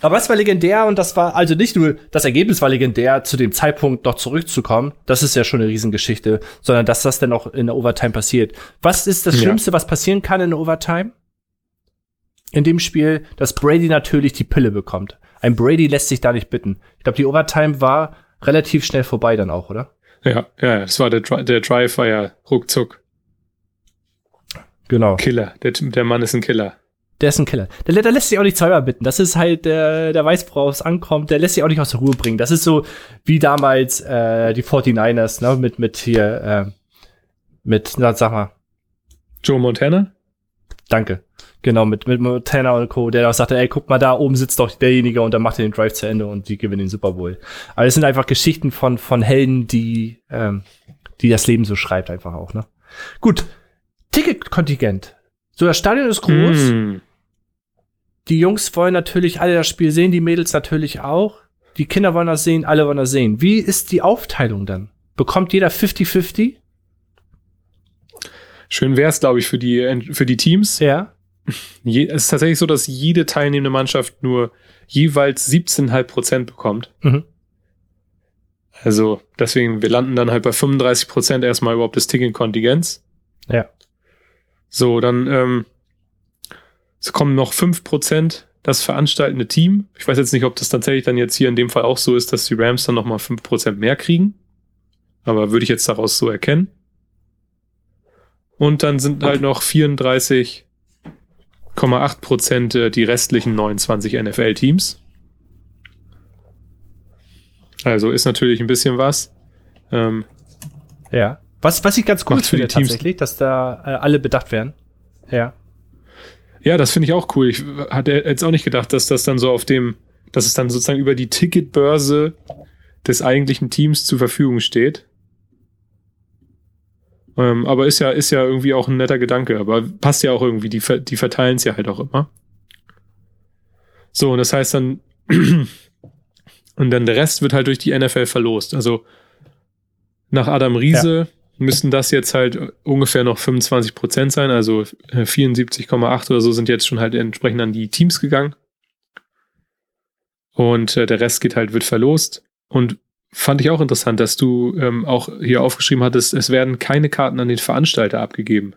Aber es war legendär und das war also nicht nur das Ergebnis war legendär, zu dem Zeitpunkt noch zurückzukommen. Das ist ja schon eine Riesengeschichte, sondern dass das dann auch in der Overtime passiert. Was ist das Ja. Schlimmste, was passieren kann in der Overtime? In dem Spiel, dass Brady natürlich die Pille bekommt. Ein Brady lässt sich da nicht bitten. Ich glaube, die Overtime war relativ schnell vorbei dann auch, oder? Ja, ja, das war der, der Drive war ja ruckzuck. Genau. Killer. Der, der Mann ist ein Killer. Der ist ein Killer. Der, der lässt sich auch nicht zweimal bitten. Das ist halt der, der weiß, worauf es ankommt. Der lässt sich auch nicht aus der Ruhe bringen. Das ist so wie damals äh, die 49ers, ne, mit, mit hier, äh, mit, na, sag mal, Joe Montana? Danke. Genau, mit, mit Montana und Co., der auch sagte, ey, guck mal, da oben sitzt doch derjenige und dann macht er den Drive zu Ende und die gewinnen den Super Bowl. Aber es sind einfach Geschichten von, von Helden, die, ähm, die das Leben so schreibt einfach auch, ne? Gut. Ticketkontingent. So, das Stadion ist groß. Mm. Die Jungs wollen natürlich alle das Spiel sehen, die Mädels natürlich auch. Die Kinder wollen das sehen, alle wollen das sehen. Wie ist die Aufteilung dann? Bekommt jeder 50-50? Schön wär's, glaube ich, für die, für die Teams. Ja. je, es ist tatsächlich so, dass jede teilnehmende Mannschaft nur jeweils 17,5 Prozent bekommt. Mhm. Also deswegen, wir landen dann halt bei 35 Prozent erstmal überhaupt des Ticket-Kontingents. Ja. So, dann ähm, es kommen noch 5 Prozent das veranstaltende Team. Ich weiß jetzt nicht, ob das tatsächlich dann jetzt hier in dem Fall auch so ist, dass die Rams dann nochmal 5 Prozent mehr kriegen. Aber würde ich jetzt daraus so erkennen. Und dann sind halt noch 34,8 Prozent äh, die restlichen 29 NFL-Teams. Also ist natürlich ein bisschen was. Ähm, Ja. Was, was ich ganz cool für die finde Teams- tatsächlich, dass da äh, alle bedacht werden. Ja. ja, das finde ich auch cool. Ich hatte jetzt auch nicht gedacht, dass das dann so auf dem, dass es dann sozusagen über die Ticketbörse des eigentlichen Teams zur Verfügung steht. Ähm, aber ist ja, ist ja irgendwie auch ein netter Gedanke, aber passt ja auch irgendwie, die, die verteilen es ja halt auch immer. So, und das heißt dann, und dann der Rest wird halt durch die NFL verlost. Also nach Adam Riese müssten das jetzt halt ungefähr noch 25 Prozent sein, also äh, 74,8 oder so sind jetzt schon halt entsprechend an die Teams gegangen. Und äh, der Rest geht halt, wird verlost. Und fand ich auch interessant, dass du ähm, auch hier aufgeschrieben hattest, es werden keine Karten an den Veranstalter abgegeben.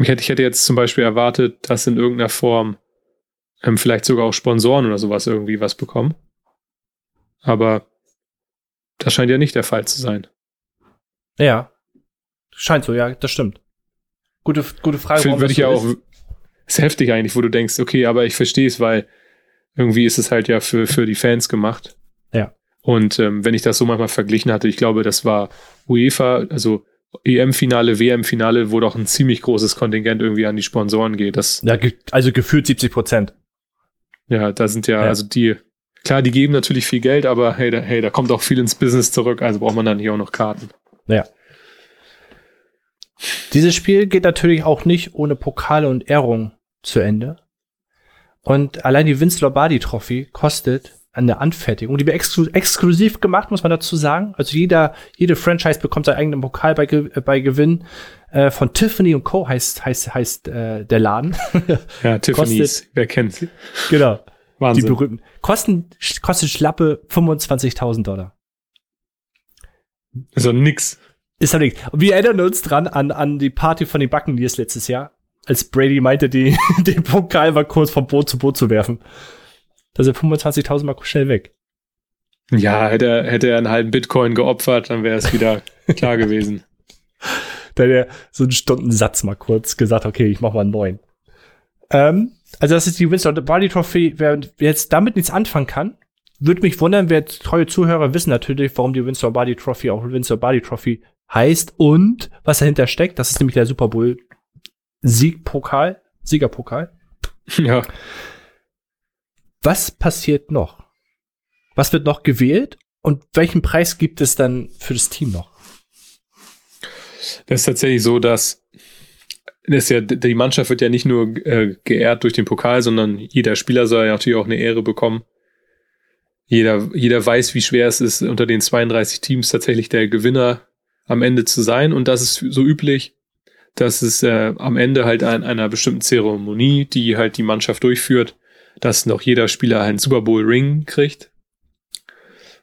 Ich hätte, ich hätte jetzt zum Beispiel erwartet, dass in irgendeiner Form ähm, vielleicht sogar auch Sponsoren oder sowas irgendwie was bekommen. Aber das scheint ja nicht der Fall zu sein. Ja. Scheint so, ja, das stimmt. Gute, gute Frage. Warum Würde das ich ja auch. ist. Ist heftig eigentlich, wo du denkst, okay, aber ich verstehe es, weil irgendwie ist es halt ja für, für die Fans gemacht. Und ähm, wenn ich das so manchmal verglichen hatte, ich glaube, das war UEFA, also EM-Finale, WM-Finale, wo doch ein ziemlich großes Kontingent irgendwie an die Sponsoren geht. Das, Ja, also gefühlt 70 Prozent. ja, da sind ja, Ja. also die, klar, die geben natürlich viel Geld, aber hey, da, hey, da kommt auch viel ins Business zurück, also braucht man dann hier auch noch Karten. Ja. Dieses Spiel geht natürlich auch nicht ohne Pokale und Ehrung zu Ende. Und allein die Vince Lombardi Trophy kostet an der Anfertigung, die wir exklu exklusiv gemacht, muss man dazu sagen. Also jeder, jede Franchise bekommt seinen eigenen Pokal bei, Ge äh, bei Gewinn. Äh, von Tiffany und Co. heißt, heißt, heißt äh, der Laden. Ja, Tiffany's, wer kennt sie? genau. Die Wahnsinn. berühmten. Kosten, kostet schlappe 25.000 Dollar. Also nix. Ist doch nichts. Und wir erinnern uns dran an, an die Party von den Buccaneers letztes Jahr, als Brady meinte, die, den Pokal mal kurz vom Boot zu Boot zu werfen. Da sind 25.000 mal schnell weg. Ja, hätte er, hätte er einen halben Bitcoin geopfert, dann wäre es wieder klar gewesen. Da hat er so einen Stundensatz mal kurz gesagt, okay, ich mach mal einen neuen. Ähm, also das ist die Winston Barley Trophy. Wer jetzt damit nichts anfangen kann, würde mich wundern, wer treue Zuhörer wissen natürlich, warum die Winston Barley Trophy auch Winston Barley Trophy heißt und was dahinter steckt. Das ist nämlich der Super Bowl Siegpokal, Siegerpokal. Ja, Was passiert noch? Was wird noch gewählt? Und welchen Preis gibt es dann für das Team noch? das ist tatsächlich so, dass das ist ja, die Mannschaft wird ja nicht nur äh, geehrt durch den Pokal, sondern jeder Spieler soll ja natürlich auch eine Ehre bekommen. Jeder, jeder weiß, wie schwer es ist, unter den 32 Teams tatsächlich der Gewinner am Ende zu sein. Und das ist so üblich, dass es äh, am Ende halt an einer bestimmten Zeremonie, die halt die Mannschaft durchführt, dass noch jeder Spieler einen Super Bowl Ring kriegt.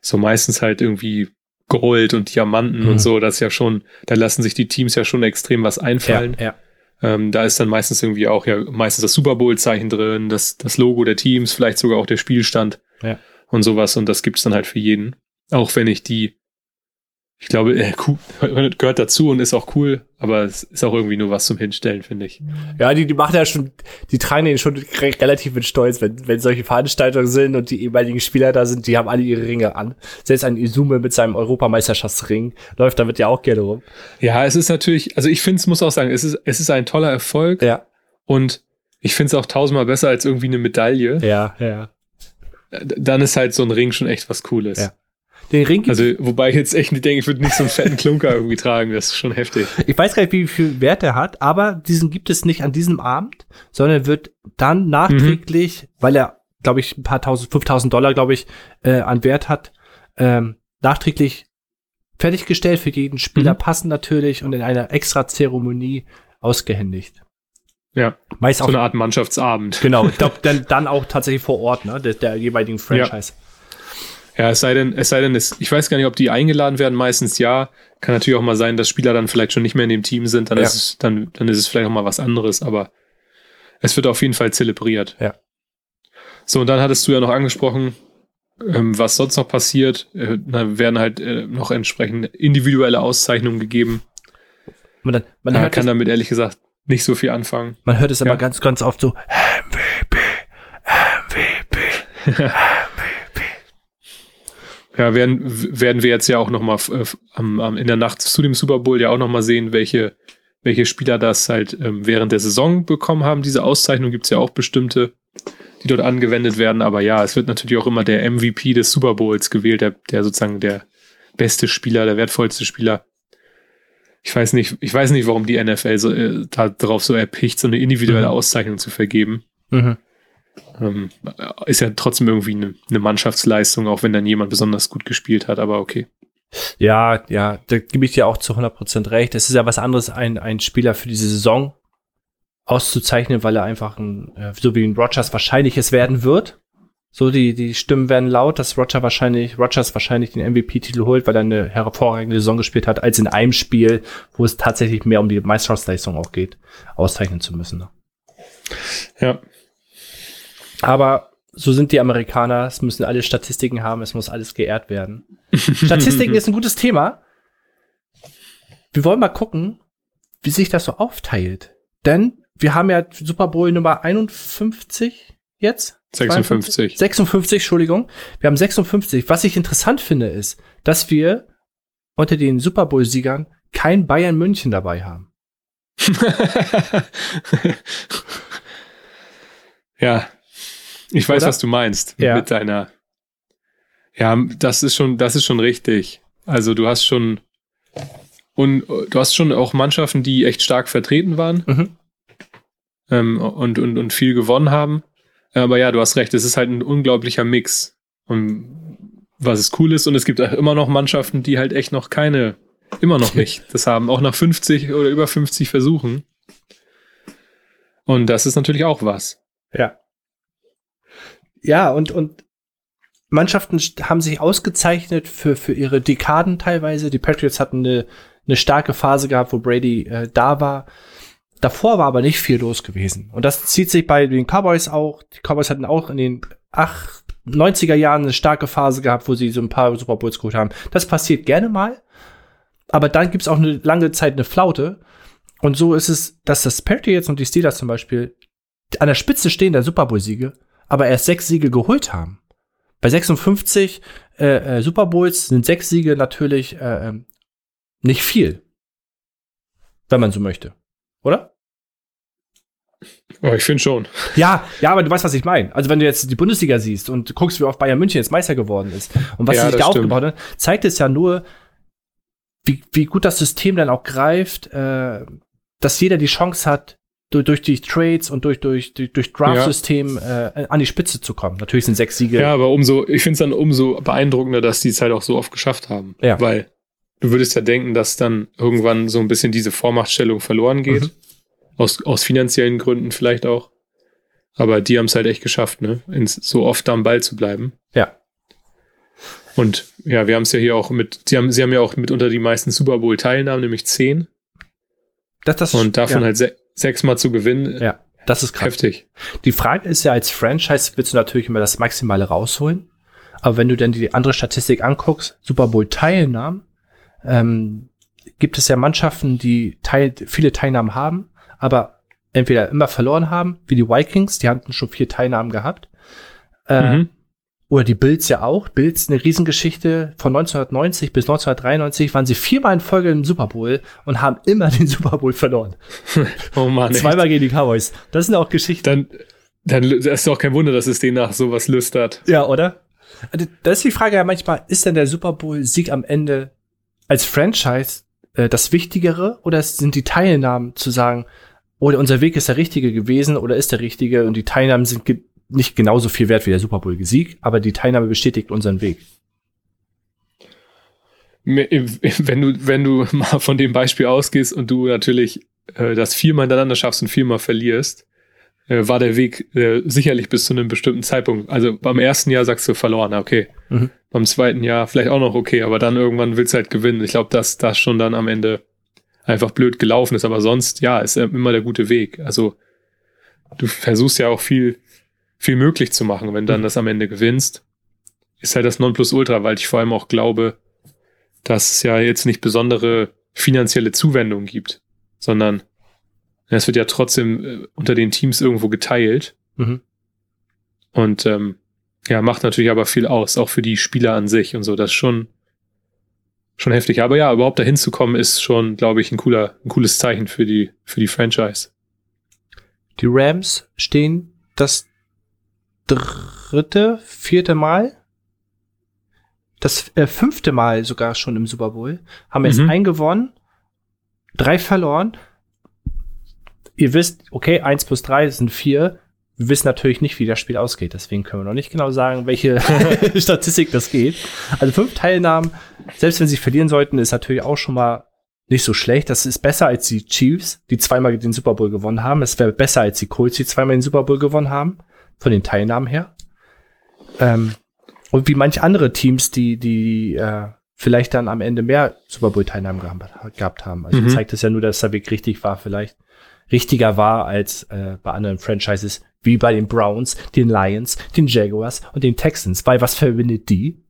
So meistens halt irgendwie Gold und Diamanten Mhm. und so. Das ist ja schon, da lassen sich die Teams ja schon extrem was einfallen. ja. Ähm, da ist dann meistens irgendwie auch ja meistens das Super Bowl-Zeichen drin, das, das Logo der Teams, vielleicht sogar auch der Spielstand Ja. und sowas. Und das gibt's dann halt für jeden. Auch wenn ich die, ich glaube, äh, cool, gehört dazu und ist auch cool, aber es ist auch irgendwie nur was zum Hinstellen, finde ich. Ja, die, die machen ja schon, die tragen den schon re relativ mit Stolz, wenn, wenn solche Veranstaltungen sind und die ehemaligen Spieler da sind, die haben alle ihre Ringe an. Selbst ein Izume mit seinem Europameisterschaftsring läuft damit ja auch gerne rum. Ja, es ist natürlich, also ich finde, es muss auch sagen, es ist, es ist ein toller Erfolg Ja, und ich finde es auch tausendmal besser als irgendwie eine Medaille. ja, ja. Dann ist halt so ein Ring schon echt was Cooles. Ja. Den Ring Also, wobei ich jetzt echt nicht denke, ich würde nicht so einen fetten Klunker irgendwie tragen, das ist schon heftig. Ich weiß gar nicht, wie viel Wert er hat, aber diesen gibt es nicht an diesem Abend, sondern wird dann nachträglich, weil er, glaube ich, ein paar tausend, 5000 Dollar, glaube ich, äh, an Wert hat, ähm, nachträglich fertiggestellt für jeden Spieler, Mhm. passend natürlich und in einer extra Zeremonie ausgehändigt. Ja. Meist So auch eine Art Mannschaftsabend. Genau, ich glaube, dann, dann auch tatsächlich vor Ort, ne, der, der jeweiligen Franchise. Ja, es sei denn, es sei denn, es, ich weiß gar nicht, ob die eingeladen werden, meistens ja. Kann natürlich auch mal sein, dass Spieler dann vielleicht schon nicht mehr in dem Team sind, dann Ja. ist es, dann, dann ist es vielleicht auch mal was anderes, aber es wird auf jeden Fall zelebriert. Ja. So, und dann hattest du ja noch angesprochen, ähm, was sonst noch passiert. Äh, da werden halt äh, noch entsprechend individuelle Auszeichnungen gegeben. Man, dann, man, hört kann damit ehrlich gesagt nicht so viel anfangen. man hört es immer Ja. ganz, ganz oft so, MVP, MVP. Ja, werden, werden wir jetzt ja auch noch mal äh, in der Nacht zu dem Super Bowl ja auch noch mal sehen, welche, welche Spieler das halt ähm, während der Saison bekommen haben. Diese Auszeichnung gibt's ja auch bestimmte, die dort angewendet werden. Aber ja, es wird natürlich auch immer der MVP des Super Bowls gewählt, der, der sozusagen der beste Spieler, der wertvollste Spieler. Ich weiß nicht, ich weiß nicht, warum die NFL so, äh, da drauf so erpicht, so eine individuelle Mhm. Auszeichnung zu vergeben. Mhm. Ähm, ist ja trotzdem irgendwie eine, eine Mannschaftsleistung, auch wenn dann jemand besonders gut gespielt hat, aber okay. Ja, ja, da gebe ich dir auch zu 100% recht. Es ist ja was anderes, ein, ein Spieler für diese Saison auszuzeichnen, weil er einfach ein, äh, so wie ein Rogers wahrscheinlich es werden wird. So, die, die Stimmen werden laut, dass Roger wahrscheinlich, Rogers wahrscheinlich den MVP-Titel holt, weil er eine hervorragende Saison gespielt hat, als in einem Spiel, wo es tatsächlich mehr um die Meisterschaftsleistung auch geht, auszeichnen zu müssen. Ne? Ja, Aber so sind die Amerikaner, es müssen alle Statistiken haben, es muss alles geehrt werden. Statistiken ist ein gutes Thema. Wir wollen mal gucken, wie sich das so aufteilt. Denn wir haben ja Super Bowl Nummer 51 jetzt. 56. 56, Entschuldigung. Wir haben 56. Was ich interessant finde, ist, dass wir unter den Super Bowl-Siegern kein Bayern München dabei haben. ja, ich weiß, Oder? was du meinst Ja. mit deiner. Ja, das ist schon, das ist schon richtig. Also du hast schon und du hast schon auch Mannschaften, die echt stark vertreten waren Mhm. ähm, und, und, und viel gewonnen haben. Aber ja, du hast recht, es ist halt ein unglaublicher Mix. Und was es cool ist, und es gibt auch immer noch Mannschaften, die halt echt noch keine, immer noch nicht, das haben, auch nach 50 oder über 50 Versuchen. Und das ist natürlich auch was. Ja. Ja, und, und Mannschaften haben sich ausgezeichnet für, für ihre Dekaden teilweise. Die Patriots hatten eine, eine starke Phase gehabt, wo Brady äh, da war. Davor war aber nicht viel los gewesen. Und das zieht sich bei den Cowboys auch. Die Cowboys hatten auch in den ach, 90er Jahren eine starke Phase gehabt, wo sie so ein paar Super Bowls geholt haben. Das passiert gerne mal. Aber dann gibt's auch eine lange Zeit eine Flaute. Und so ist es, dass das Patriots und die Steelers zum Beispiel an der Spitze stehen der Super Bowl-Siege, aber erst sechs Siege geholt haben. Bei 56 äh, äh, Super Bowls sind sechs Siege natürlich äh, ähm, nicht viel. Wenn man so möchte. Oder? Oh, ich finde schon. Ja, ja, aber du weißt, was ich meine. Also wenn du jetzt die Bundesliga siehst und guckst, wie oft Bayern München jetzt Meister geworden ist und was Ja, sie sich da stimmt. aufgebaut hat, zeigt es ja nur, wie, wie gut das System dann auch greift, äh, dass jeder die Chance hat, durch, durch die Trades und durch, durch, durch, durch Draft-System äh, an die Spitze zu kommen. Natürlich sind sechs Siege. Ja, aber umso, ich finde es dann umso beeindruckender, dass die es halt auch so oft geschafft haben. Ja. Weil du würdest ja denken, dass dann irgendwann so ein bisschen diese Vormachtstellung verloren geht. Mhm. Aus, aus finanziellen Gründen vielleicht auch. Aber die haben es halt echt geschafft, ne? Ins, so oft am Ball zu bleiben. Ja. Und ja, wir haben es ja hier auch mit, sie haben, sie haben ja auch mitunter die meisten Super Bowl-Teilnahmen, nämlich zehn. Das, das, Und davon ja, halt sechsmal zu gewinnen, ja, das ist krass. heftig. Die Frage ist ja, als Franchise willst du natürlich immer das Maximale rausholen. Aber wenn du dann die andere Statistik anguckst, Super Bowl Teilnahmen, ähm, gibt es ja Mannschaften, die teil viele Teilnahmen haben, aber entweder immer verloren haben, wie die Vikings, die hatten schon vier Teilnahmen gehabt. Äh, Mhm. Oder die Bills ja auch. Bills eine Riesengeschichte. Von 1990 bis 1993 waren sie viermal in Folge im Super Bowl und haben immer den Super Bowl verloren. Oh Mann. Zweimal gegen die Cowboys. Das sind auch Geschichten. Dann, dann ist doch kein Wunder, dass es denen nach sowas lüstert. Ja, oder? Also, Das ist die Frage ja manchmal, ist denn der Super Bowl-Sieg am Ende als Franchise äh, das Wichtigere oder sind die Teilnahmen zu sagen, oder unser Weg ist der richtige gewesen oder ist der richtige und die Teilnahmen sind nicht genauso viel wert wie der Super Bowl-Sieg, aber die Teilnahme bestätigt unseren Weg. Wenn du, wenn du mal von dem Beispiel ausgehst und du natürlich äh, das viermal hintereinander schaffst und viermal verlierst, äh, war der Weg äh, sicherlich bis zu einem bestimmten Zeitpunkt. Also beim ersten Jahr sagst du verloren, okay. Mhm. Beim zweiten Jahr vielleicht auch noch okay, aber dann irgendwann willst du halt gewinnen. Ich glaube, dass das schon dann am Ende einfach blöd gelaufen ist, aber sonst, ja, ist immer der gute Weg. Also du versuchst ja auch viel, viel möglich zu machen, wenn dann mhm. das am Ende gewinnst. Ist halt das Nonplusultra, weil ich vor allem auch glaube, dass es ja jetzt nicht besondere finanzielle Zuwendung gibt, sondern es wird ja trotzdem äh, unter den Teams irgendwo geteilt. Mhm. Und ähm, ja, macht natürlich aber viel aus, auch für die Spieler an sich und so. Das ist schon, schon heftig. Aber ja, überhaupt dahin zu kommen, ist schon, glaube ich, ein cooler, ein cooles Zeichen für die, für die Franchise. Die Rams stehen das dritte, vierte Mal, das äh, fünfte Mal sogar schon im Super Bowl, haben jetzt mhm. einen gewonnen, drei verloren. Ihr wisst, okay, eins plus drei sind vier. Wir wissen natürlich nicht, wie das Spiel ausgeht, deswegen können wir noch nicht genau sagen, welche Statistik das geht. Also fünf Teilnahmen, selbst wenn sie verlieren sollten, ist natürlich auch schon mal nicht so schlecht. Das ist besser als die Chiefs, die zweimal den Super Bowl gewonnen haben. Es wäre besser als die Colts, die zweimal den Super Bowl gewonnen haben, von den Teilnahmen her. Ähm, und wie manche andere Teams, die, die äh, vielleicht dann am Ende mehr Super Bowl-Teilnahmen gehabt haben. Also mhm. zeigt es ja nur, dass der Weg richtig war, vielleicht richtiger war als äh, bei anderen Franchises, wie bei den Browns, den Lions, den Jaguars und den Texans. Weil was verbindet die?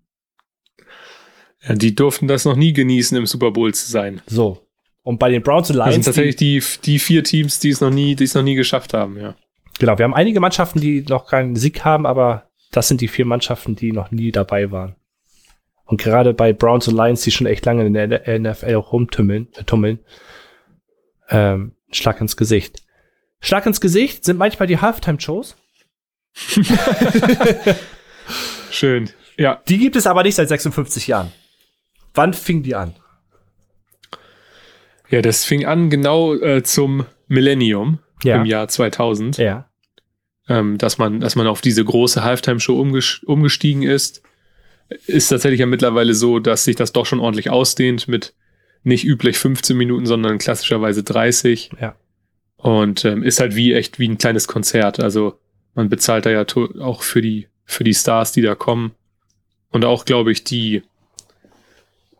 Ja, die durften das noch nie genießen, im Super Bowl zu sein. So. Und bei den Browns und Lions. Das sind tatsächlich die, die vier Teams, die es noch nie, die es noch nie geschafft haben, ja. Genau, wir haben einige Mannschaften, die noch keinen Sieg haben, aber das sind die vier Mannschaften, die noch nie dabei waren. Und gerade bei Browns und Lions, die schon echt lange in der NFL rumtummeln, äh, tummeln, ähm, Schlag ins Gesicht. Schlag ins Gesicht sind manchmal die Halftime-Shows. Schön. Ja. Die gibt es aber nicht seit 56 Jahren. Wann fing die an? Ja, das fing an genau äh, zum Millennium ja. im Jahr 2000. Ja. Ähm, dass man, dass man auf diese große Halftime-Show umgestiegen ist. Ist tatsächlich ja mittlerweile so, dass sich das doch schon ordentlich ausdehnt mit nicht üblich 15 Minuten, sondern klassischerweise 30. Ja. Und ähm, ist halt wie echt wie ein kleines Konzert. Also man bezahlt da ja auch für die, für die Stars, die da kommen. Und auch, glaube ich, die,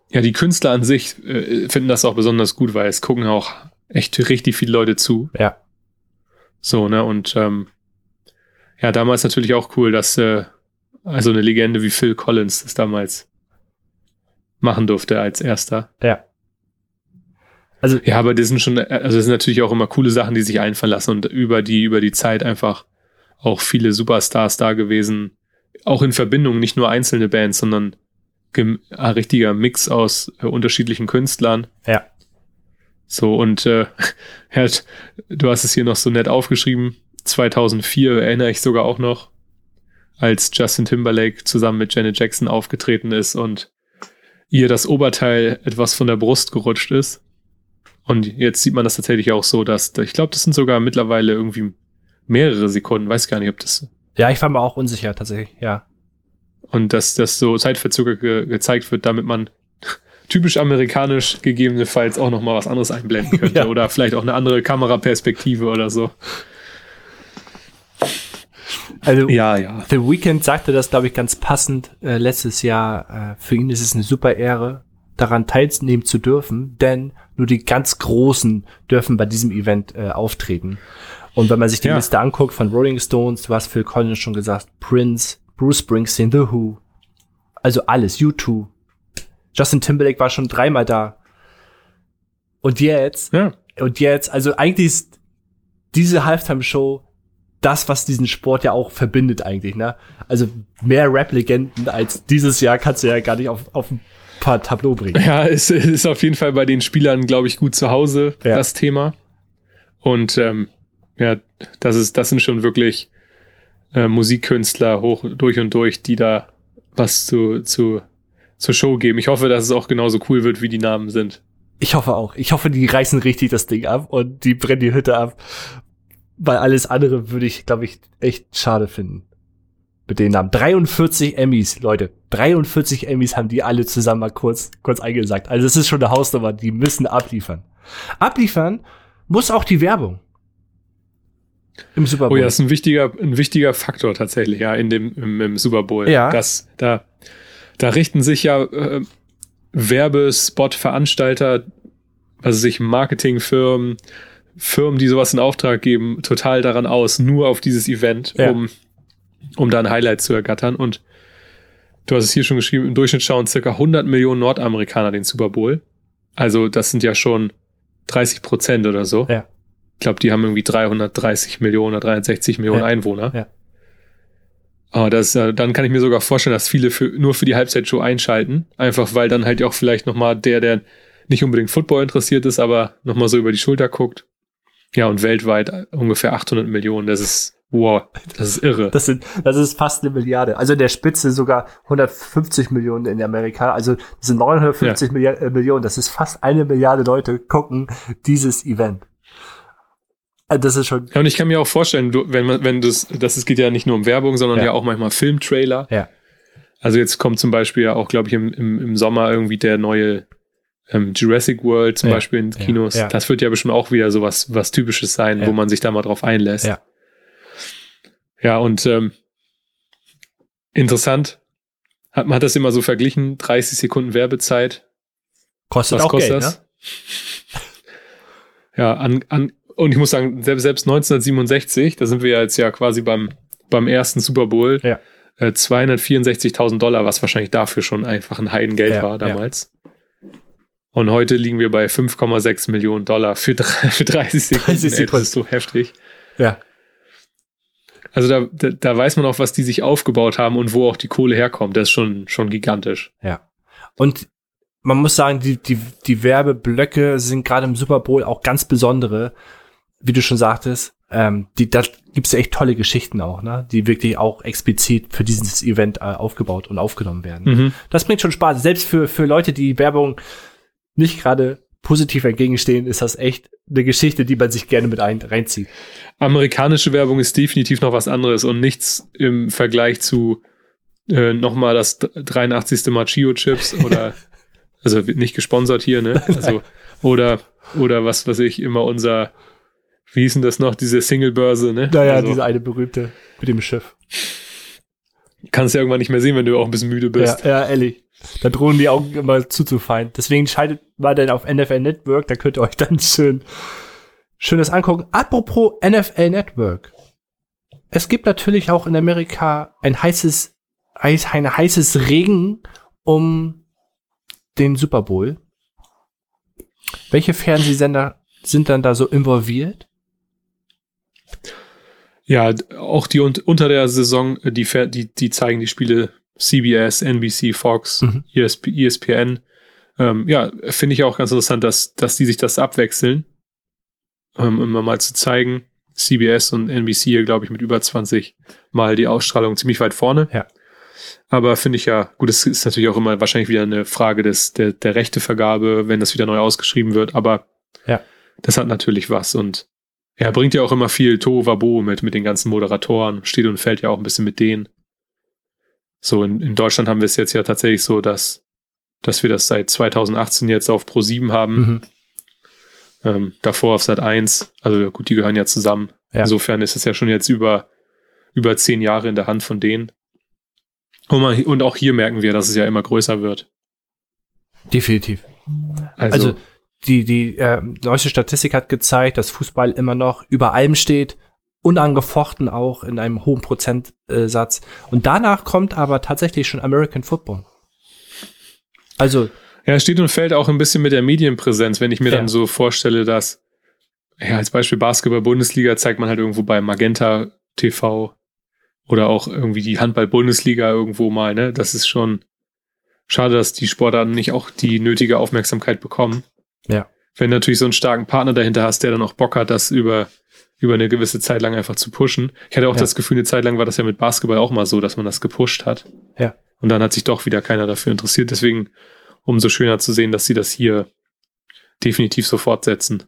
ja, die Künstler an sich äh, finden das auch besonders gut, weil es gucken auch echt richtig viele Leute zu. Ja. So, ne, und ähm, ja, damals natürlich auch cool, dass äh, also eine Legende wie Phil Collins das damals machen durfte als erster. Ja. Also, ja, aber das sind schon, also das sind natürlich auch immer coole Sachen, die sich einfallen lassen und über die, über die Zeit einfach auch viele Superstars da gewesen. Auch in Verbindung, nicht nur einzelne Bands, sondern ein richtiger Mix aus äh, unterschiedlichen Künstlern. Ja. So, und äh, ja, du hast es hier noch so nett aufgeschrieben. 2004 erinnere ich sogar auch noch, als Justin Timberlake zusammen mit Janet Jackson aufgetreten ist und ihr das Oberteil etwas von der Brust gerutscht ist. Und jetzt sieht man das tatsächlich auch so, dass ich glaube, das sind sogar mittlerweile irgendwie mehrere Sekunden. Weiß gar nicht, ob das. Ja, ich war mir auch unsicher tatsächlich, ja. Und dass das so zeitverzögert ge gezeigt wird, damit man typisch amerikanisch gegebenenfalls auch noch mal was anderes einblenden könnte ja. oder vielleicht auch eine andere Kameraperspektive oder so. Also, ja, ja. The Weeknd sagte das, glaube ich, ganz passend äh, letztes Jahr. Äh, für ihn ist es eine super Ehre, daran teilnehmen zu dürfen, denn nur die ganz Großen dürfen bei diesem Event äh, auftreten. Und wenn man sich die ja. Liste anguckt von Rolling Stones, du hast Phil Collins schon gesagt, Prince, Bruce Springsteen, The Who, also alles, U2. Justin Timberlake war schon dreimal da. Und jetzt, ja. und jetzt, also eigentlich ist diese Halftime-Show das, was diesen Sport ja auch verbindet eigentlich, ne? Also mehr Rap-Legenden als dieses Jahr kannst du ja gar nicht auf, auf ein paar Tableau bringen. Ja, es ist auf jeden Fall bei den Spielern, glaube ich, gut zu Hause, ja. das Thema. Und ähm, ja, das ist, das sind schon wirklich äh, Musikkünstler hoch durch und durch, die da was zu, zu, zur Show geben. Ich hoffe, dass es auch genauso cool wird, wie die Namen sind. Ich hoffe auch. Ich hoffe, die reißen richtig das Ding ab und die brennen die Hütte ab. Weil alles andere würde ich, glaube ich, echt schade finden. Mit den Namen. 43 Emmys, Leute. 43 Emmys haben die alle zusammen mal kurz, kurz eingesagt. Also es ist schon eine Hausnummer. Die müssen abliefern. Abliefern muss auch die Werbung. Im Super Bowl. Oh ja, das ist ein wichtiger, ein wichtiger Faktor tatsächlich, ja, in dem, im, im Super Bowl. Ja. Das, da, da richten sich ja äh, Werbespot-Veranstalter, also sich Marketingfirmen, Firmen, die sowas in Auftrag geben, total daran aus, nur auf dieses Event, Ja. um, um da ein Highlight zu ergattern. Und du hast es hier schon geschrieben, im Durchschnitt schauen circa 100 Millionen Nordamerikaner den Super Bowl. Also das sind ja schon 30 Prozent oder so. Ja. Ich glaube, die haben irgendwie 330 Millionen oder 360 Millionen Ja. Einwohner. Ja. Aber das, äh, dann kann ich mir sogar vorstellen, dass viele für, nur für die Halbzeitshow einschalten. Einfach weil dann halt auch vielleicht nochmal der, der nicht unbedingt Football interessiert ist, aber nochmal so über die Schulter guckt. Ja, und weltweit ungefähr 800 Millionen. Das ist, wow, das ist irre. Das, sind, das ist fast eine Milliarde. Also in der Spitze sogar 150 Millionen in Amerika. Also das sind 950 Milliard- äh, Millionen. Das ist fast eine Milliarde Leute gucken dieses Event. Also Das ist schon. Ja, und ich kann mir auch vorstellen, du, wenn man, wenn das, das es geht ja nicht nur um Werbung, sondern Ja. ja, auch manchmal Filmtrailer. Ja. Also jetzt kommt zum Beispiel ja auch, glaube ich, im, im, im Sommer irgendwie der neue ähm, Jurassic World zum Ja. Beispiel in. Kinos. Ja. Das wird ja bestimmt auch wieder so was, was Typisches sein, wo man sich da mal drauf einlässt. Ja. Ja, und ähm, interessant, hat, man hat das immer so verglichen, 30 Sekunden Werbezeit, Kostet was auch kostet Geld, das? ne? Ja, an, an, und ich muss sagen, selbst, selbst 1967, da sind wir ja jetzt ja quasi beim, beim ersten Super Bowl, Ja. äh, 264.000 Dollar, was wahrscheinlich dafür schon einfach ein Heidengeld Ja, war damals. Und heute liegen wir bei 5,6 Millionen Dollar für, drei- für 30 Sekunden. 30 Ey, Sekunden. das ist so heftig. Ja. Also da, da, da weiß man auch, was die sich aufgebaut haben und wo auch die Kohle herkommt. Das ist schon, schon gigantisch. Ja. Und man muss sagen, die, die, die Werbeblöcke sind gerade im Super Bowl auch ganz besondere, wie du schon sagtest. Ähm, die, da gibt's ja echt tolle Geschichten auch, ne? Die wirklich auch explizit für dieses Event äh, aufgebaut und aufgenommen werden. Mhm. Das bringt schon Spaß. Selbst für, für Leute, die Werbung nicht gerade positiv entgegenstehen, ist das echt eine Geschichte, die man sich gerne mit ein, reinzieht. Amerikanische Werbung ist definitiv noch was anderes und nichts im Vergleich zu äh, nochmal das 83. Machio Chips oder also nicht gesponsert hier, ne? Also oder oder was weiß ich immer unser wie hieß denn das noch diese Single-Börse, ne? Naja, also, diese eine berühmte mit dem Schiff. kannst ja irgendwann nicht mehr sehen, wenn du auch ein bisschen müde bist. Ja, ja, ehrlich. Da drohen die Augen immer zuzufallen. Deswegen schaltet mal dann auf NFL Network, da könnt ihr euch dann schön, schön das angucken. Apropos NFL Network. Es gibt natürlich auch in Amerika ein heißes, heiß, ein heißes Regen um den Super Bowl. Welche Fernsehsender sind dann da so involviert? Ja, auch die un unter der Saison, äh, die, die, die zeigen die Spiele CBS, NBC, Fox, Mhm. ESP, ESPN. Ähm, ja, finde ich auch ganz interessant, dass, dass die sich das abwechseln. Ähm, immer mal zu zeigen. CBS und NBC hier, glaube ich, mit über 20 Mal die Ausstrahlung ziemlich weit vorne. Ja. Aber finde ich ja, gut, es ist natürlich auch immer wahrscheinlich wieder eine Frage des, der, der Rechtevergabe, wenn das wieder neu ausgeschrieben wird. Aber Ja. das hat natürlich was und er bringt ja auch immer viel Tohuwabo mit, mit den ganzen Moderatoren, steht und fällt ja auch ein bisschen mit denen. So, in, in Deutschland haben wir es jetzt ja tatsächlich so, dass, dass wir das seit 2018 jetzt auf Pro 7 haben, Mhm. ähm, davor auf Sat 1. Also gut, die gehören ja zusammen. Ja. Insofern ist es ja schon jetzt über, über zehn Jahre in der Hand von denen. Und, man, und auch hier merken wir, dass es ja immer größer wird. Definitiv. Also, Also, die, die äh, neueste Statistik hat gezeigt, dass Fußball immer noch über allem steht, unangefochten auch in einem hohen Prozentsatz. Und danach kommt aber tatsächlich schon American Football. Also, Ja, es steht und fällt auch ein bisschen mit der Medienpräsenz, wenn ich mir Ja. dann so vorstelle, dass, ja, als Beispiel Basketball-Bundesliga zeigt man halt irgendwo bei Magenta TV oder auch irgendwie die Handball-Bundesliga irgendwo mal, ne? Das ist schon schade, dass die Sportarten nicht auch die nötige Aufmerksamkeit bekommen. Ja. Wenn du natürlich so einen starken Partner dahinter hast, der dann auch Bock hat, das über, über eine gewisse Zeit lang einfach zu pushen. Ich hatte auch Ja. das Gefühl, eine Zeit lang war das ja mit Basketball auch mal so, dass man das gepusht hat. Ja. Und dann hat sich doch wieder keiner dafür interessiert. Deswegen umso schöner zu sehen, dass sie das hier definitiv so fortsetzen.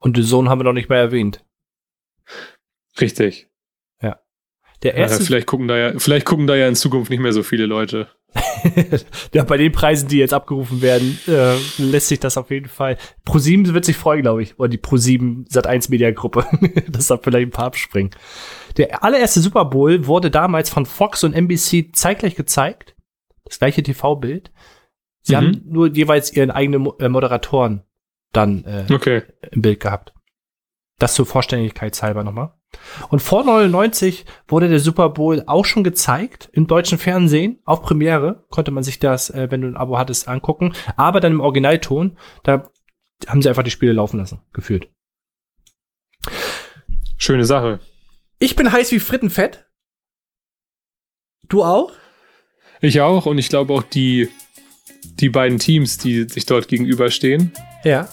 und den Sohn haben wir noch nicht mehr erwähnt. Richtig. Der erste, ja, vielleicht gucken da ja, vielleicht gucken da ja in Zukunft nicht mehr so viele Leute. Ja, bei den Preisen, die jetzt abgerufen werden, äh, lässt sich das auf jeden Fall. Pro7 wird sich freuen, glaube ich. Oder die Pro7 Sat1 Media Gruppe. das da vielleicht ein paar abspringen. Der allererste Super Bowl wurde damals von Fox und NBC zeitgleich gezeigt. Das gleiche TV-Bild. Sie Mhm. haben nur jeweils ihren eigenen Mo äh, Moderatoren dann äh, Okay. im Bild gehabt. Das zur Vollständigkeitshalber nochmal. Und vor 99 wurde der Super Bowl auch schon gezeigt im deutschen Fernsehen. Auf Premiere konnte man sich das, äh, wenn du ein Abo hattest, angucken. Aber dann im Originalton, da haben sie einfach die Spiele laufen lassen, gefühlt. Schöne Sache. Ich bin heiß wie Frittenfett. Du auch? Ich auch und ich glaube auch die, die beiden Teams, die sich dort gegenüberstehen. Ja.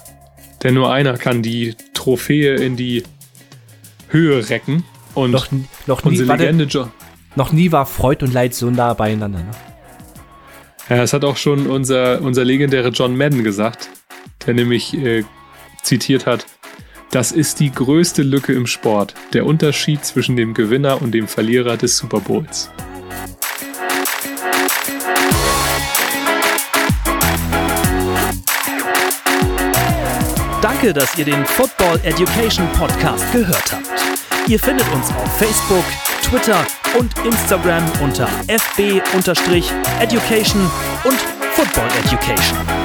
Denn nur einer kann die Trophäe in die Höhe recken. Und Noch, noch, nie, unsere warte, Legende jo noch nie war Freud und Leid so nah beieinander. Ne? Ja, das hat auch schon unser, unser legendärer John Madden gesagt, der nämlich äh, zitiert hat, das ist die größte Lücke im Sport, der Unterschied zwischen dem Gewinner und dem Verlierer des Super Bowls. Danke, dass ihr den Football Education Podcast gehört habt. Ihr findet uns auf Facebook, Twitter und Instagram unter fb-education und Football Education.